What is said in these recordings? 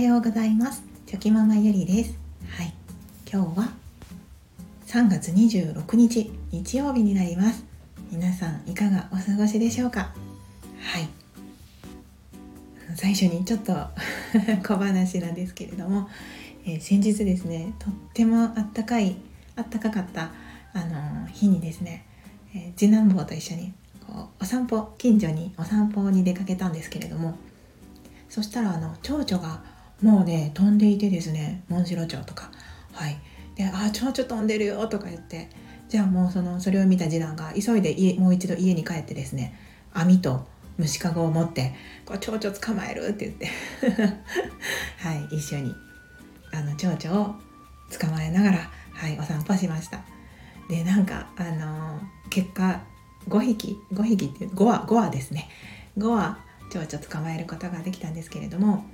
ようございます。チョキママゆりです。はい。今日は3月26日日曜日になります。皆さんいかがお過ごしでしょうか？はい。最初にちょっと 小話なんですけれども、えー、先日ですねとってもあったかいあったかかったあの日にですね、えー、次男坊と一緒にこうお散歩近所にお散歩に出かけたんですけれどもそしたらあの蝶々がもうね飛んでいてですねモンシロチョウとか。はい。で「ああ蝶々飛んでるよ」とか言って。じゃあもうそのそれを見た次男が急いで家もう一度家に帰ってですね網と虫かごを持って「こう蝶々捕まえる」って言って。はい一緒にあの蝶々を捕まえながら、はい、お散歩しました。でなんかあの結果5匹5匹っていう5羽5羽ですね。5羽蝶々捕まえることができたんですけれども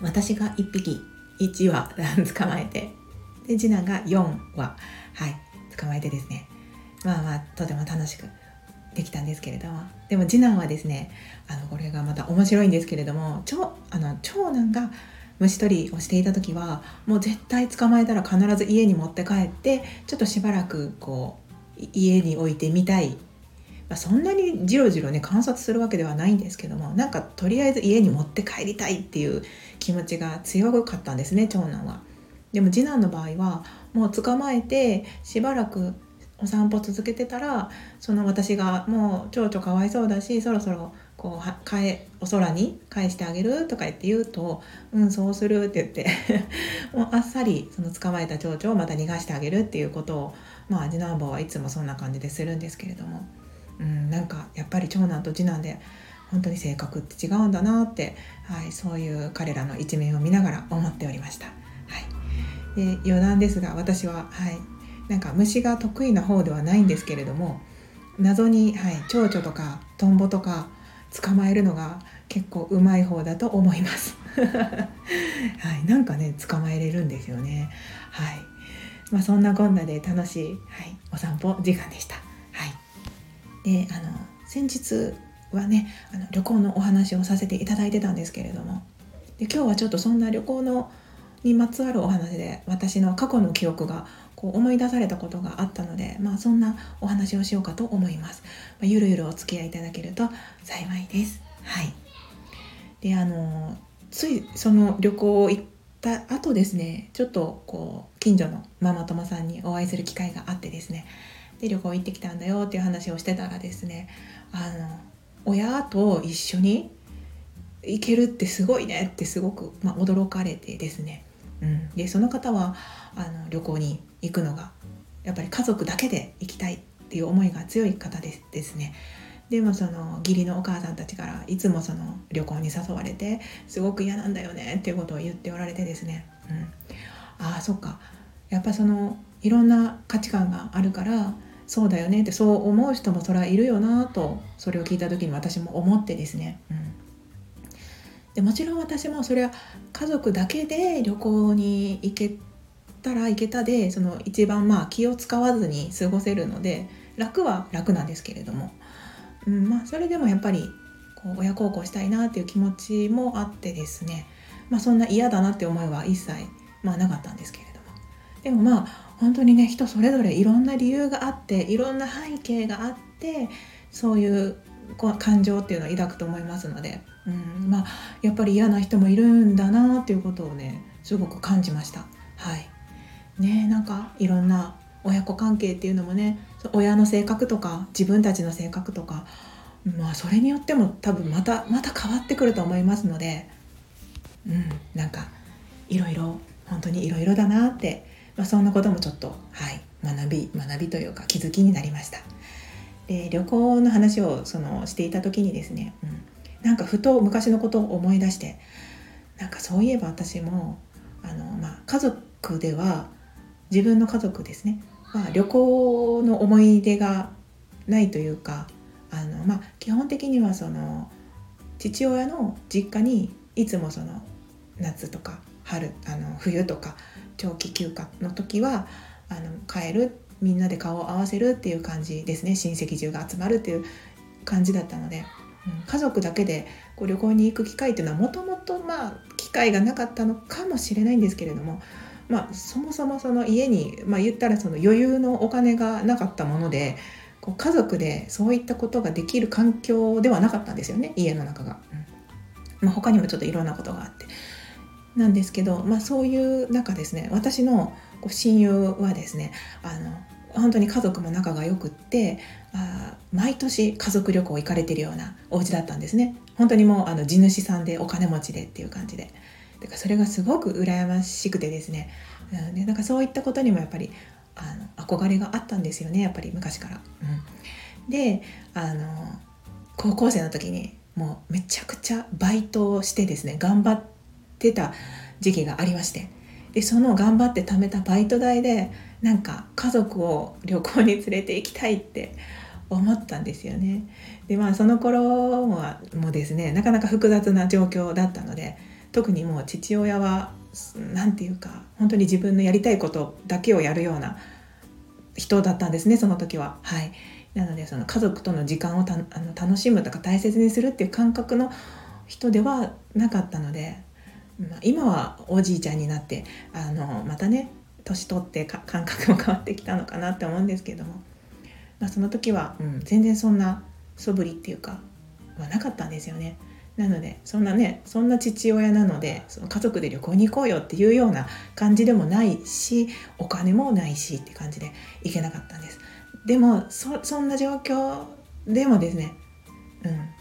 私が1匹1羽 捕まえて。で次男が4羽。はい。捕まえてですね。まあまあとても楽しくできたんですけれども。でも次男はですねあのこれがまた面白いんですけれども長あの長男が虫取りをしていた時はもう絶対捕まえたら必ず家に持って帰ってちょっとしばらくこう家に置いてみたいまあ、そんなにじろじろね観察するわけではないんですけどもなんかとりあえず家に持って帰りたいっていう気持ちが強かったんですね長男は。でも次男の場合はもう捕まえてしばらくお散歩続けてたらその私がもう蝶々かわいそうだしそろそろこうかえお空に返してあげるとか言って言うと「うんそうする」って言って もうあっさりその捕まえた蝶々をまた逃がしてあげるっていうことをまあ次男坊はいつもそんな感じでするんですけれども。うん、なんかやっぱり長男と次男で本当に性格って違うんだなって、はい、そういう彼らの一面を見ながら思っておりました。はい、で余談ですが私は、はい、なんか虫が得意な方ではないんですけれども謎に、はい、蝶々とかトンボとか捕まえるのが結構うまい方だと思います。はい、なんかね捕まえれるんですよね。はい、まあそんなこんなで楽しい、はい、お散歩時間でした。であの先日はねあの旅行のお話をさせていただいてたんですけれどもで今日はちょっとそんな旅行のにまつわるお話で私の過去の記憶がこう思い出されたことがあったので、まあ、そんなお話をしようかと思います。まあ、ゆるゆるお付き合いいただけると幸いです。はい、であのついその旅行を行った後ですねちょっとこう近所のママ友さんにお会いする機会があってですねで旅行行ってきたんだよっていう話をしてたらですねあの親と一緒に行けるってすごいねってすごく、まあ、驚かれてですね、うん、でその方はあの旅行に行くのがやっぱり家族だけで行きたいっていう思いが強い方ですですね。でもその義理のお母さんたちからいつもその旅行に誘われてすごく嫌なんだよねっていうことを言っておられてですね、うん、ああそっか。やっぱそのいろんな価値観があるからそうだよねってそう思う人もそれはいるよなとそれを聞いた時に私も思ってですね、うん、でもちろん私もそれは家族だけで旅行に行けたら行けたでその一番まあ気を使わずに過ごせるので楽は楽なんですけれども、うん、まあそれでもやっぱりこう親孝行したいなっていう気持ちもあってですね、まあ、そんな嫌だなって思いは一切まあなかったんですけれども。でもまあ本当にね人それぞれいろんな理由があっていろんな背景があってそういう感情っていうのを抱くと思いますので、うん、まあやっぱり嫌な人もいるんだなっていうことをねすごく感じました。はいねなんかいろんな親子関係っていうのもね親の性格とか自分たちの性格とかまあそれによっても多分またまた変わってくると思いますのでうんなんかいろいろ本当にいろいろだなってまあ、そんなこともちょっと、はい、学び学びというか気づきになりました。で旅行の話をそのしていた時にですね、うん、なんかふと昔のことを思い出してなんかそういえば私もあの、まあ、家族では自分の家族ですね、まあ、旅行の思い出がないというかあの、まあ、基本的にはその父親の実家にいつもその夏とか春あの冬とか長期休暇の時はあの帰るみんなで顔を合わせるっていう感じですね親戚中が集まるっていう感じだったので、うん家族だけでこう旅行に行く機会っていうのはもともとまあ機会がなかったのかもしれないんですけれども、まあ、そもそもその家に、まあ、言ったらその余裕のお金がなかったものでこう家族でそういったことができる環境ではなかったんですよね家の中が。うんまあ、他にもちょっといろんなことがあって。なんですけど、まあ、そういう中ですね私の親友はですねあの本当に家族も仲が良くってあ毎年家族旅行行かれてるようなお家だったんですね。本当にもうあの地主さんでお金持ちでっていう感じで。だからそれがすごく羨ましくてですね、うん、でなんかそういったことにもやっぱりあの憧れがあったんですよねやっぱり昔から。うん、であの高校生の時にもうめちゃくちゃバイトをしてですね頑張ってた時期がありましてでその頑張って貯めたバイト代でなんか家族を旅行に連れて行きたいって思ったんですよね。でまあその頃はもうですねなかなか複雑な状況だったので特にもう父親は何て言うか本当に自分のやりたいことだけをやるような人だったんですねその時は。はい、なのでその家族との時間をたあの楽しむとか大切にするっていう感覚の人ではなかったので、今はおじいちゃんになってあのまたね年取って感覚も変わってきたのかなって思うんですけども、まあ、その時は、うん、全然そんな素振りっていうかはなかったんですよね。なのでそんなねそんな父親なのでその家族で旅行に行こうよっていうような感じでもないしお金もないしって感じで行けなかったんです。でもそんな状況でもですねうん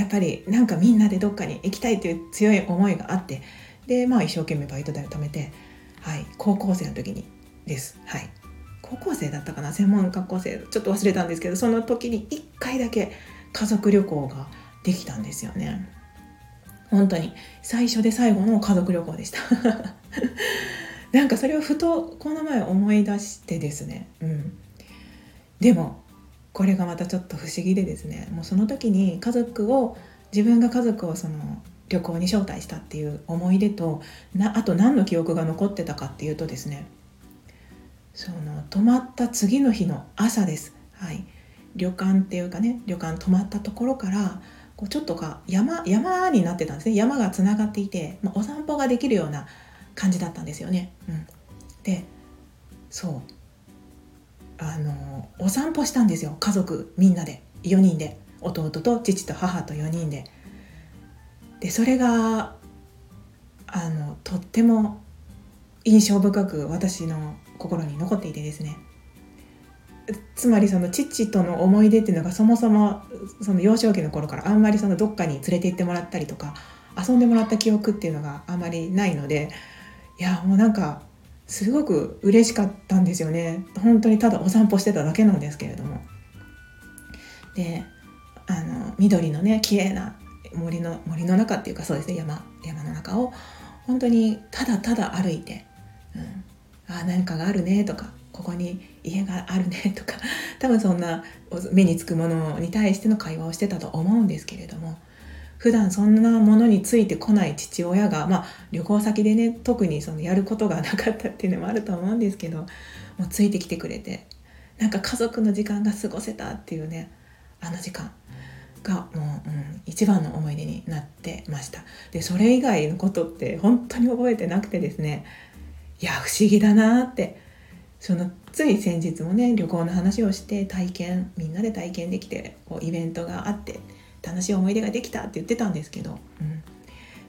やっぱりなんかみんなでどっかに行きたいという強い思いがあってでまあ一生懸命バイト代を貯めてはい、高校生の時にです。はい、高校生だったかな？専門学校生。ちょっと忘れたんですけどその時に1回だけ家族旅行ができたんですよね。本当に。最初で最後の家族旅行でした。なんかそれをふとこの前思い出してですね。うん。でもこれがまたちょっと不思議でですねもうその時に家族を自分が家族をその旅行に招待したっていう思い出となあと何の記憶が残ってたかっていうとですねその泊まった次の日の朝です、はい、旅館っていうかね旅館泊まったところからこうちょっとか山山になってたんですね。山がつながっていて、まあ、お散歩ができるような感じだったんですよね。うん、でそう。あのお散歩したんですよ家族みんなで。4人で。弟と父と母と4人で。でそれがあのとっても印象深く私の心に残っていてですね。つまりその父との思い出っていうのがそもそもその幼少期の頃からあんまりそのどっかに連れて行ってもらったりとか遊んでもらった記憶っていうのがあまりないのでいやもうなんかすごく嬉しかったんですよね。本当にただお散歩してただけなんですけれども。であの緑のね綺麗な森の森の中っていうかそうですね山山の中を本当にただただ歩いて、うん、あ何かがあるねとかここに家があるねとか多分そんな目につくものに対しての会話をしてたと思うんですけれども普段そんなものについてこない父親が、まあ、旅行先でね特にそのやることがなかったっていうのもあると思うんですけどもうついてきてくれてなんか家族の時間が過ごせたっていうねあの時間がもう、うん、一番の思い出になってました。でそれ以外のことって本当に覚えてなくてですねいや不思議だなってそのつい先日もね旅行の話をして体験みんなで体験できてこうイベントがあって楽しい思い出ができたって言ってたんですけど、うん、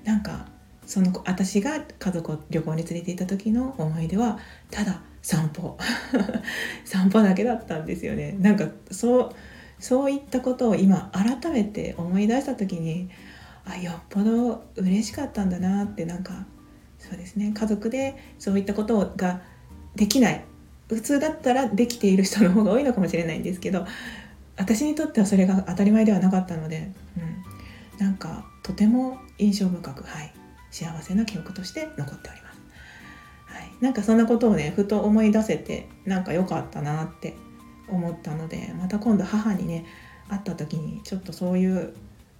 なんかその私が家族を旅行に連れて行った時の思い出はただ散歩。散歩だけだったんですよね。なんかそうそういったことを今改めて思い出した時にあよっぽど嬉しかったんだなってなんかそうですね。家族でそういったことができない。普通だったらできている人の方が多いのかもしれないんですけど私にとってはそれが当たり前ではなかったので、うん、なんかとても印象深く、はい、幸せな記憶として残っております。はい、なんかそんなことをねふと思い出せてなんか良かったなって思ったのでまた今度母にね会った時にちょっとそういう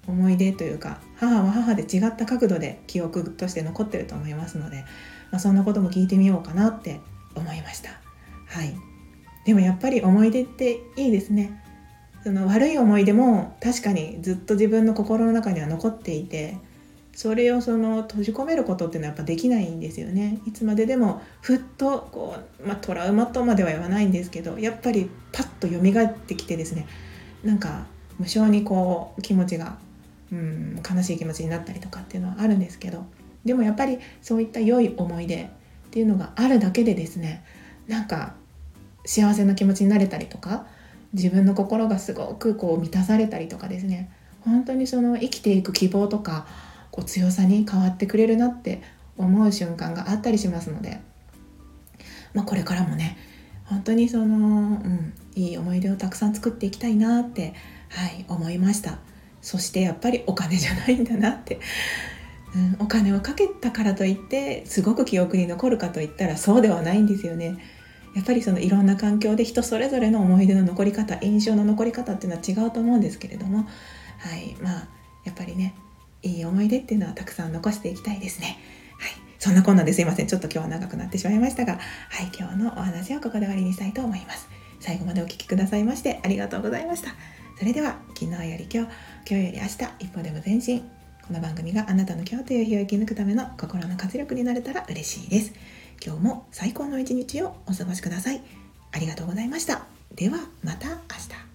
思い出というか母は母で違った角度で記憶として残ってると思いますので、まあ、そんなことも聞いてみようかなって思いました。はい。でもやっぱり思い出っていいですね。その悪い思い出も確かにずっと自分の心の中には残っていてそれをその閉じ込めることっていうのはやっぱできないんですよね。いつまででもふっとこう、まあ、トラウマとまでは言わないんですけどやっぱりパッと蘇ってきてですねなんか無性にこう気持ちが、うん、悲しい気持ちになったりとかっていうのはあるんですけどでもやっぱりそういった良い思い出っていうのがあるだけでですねなんか幸せな気持ちになれたりとか自分の心がすごくこう満たされたりとかですね。本当にその生きていく希望とかこう強さに変わってくれるなって思う瞬間があったりしますので、まあ、これからもね本当にその、うん、いい思い出をたくさん作っていきたいなって、はい、思いました。そしてやっぱりお金じゃないんだなって、うん、お金をかけたからといってすごく記憶に残るかといったらそうではないんですよね。やっぱりそのいろんな環境で人それぞれの思い出の残り方印象の残り方っていうのは違うと思うんですけれどもはいまあやっぱりねいい思い出っていうのはたくさん残していきたいですね。はい、そんなこんなですいません。ちょっと今日は長くなってしまいましたが、はい、今日のお話はここで終わりにしたいと思います。最後までお聴きくださいましてありがとうございました。それでは、昨日より今日、今日より明日、一歩でも前進。この番組があなたの今日という日を生き抜くための心の活力になれたら嬉しいです。今日も最高の一日をお過ごしください。ありがとうございました。ではまた明日。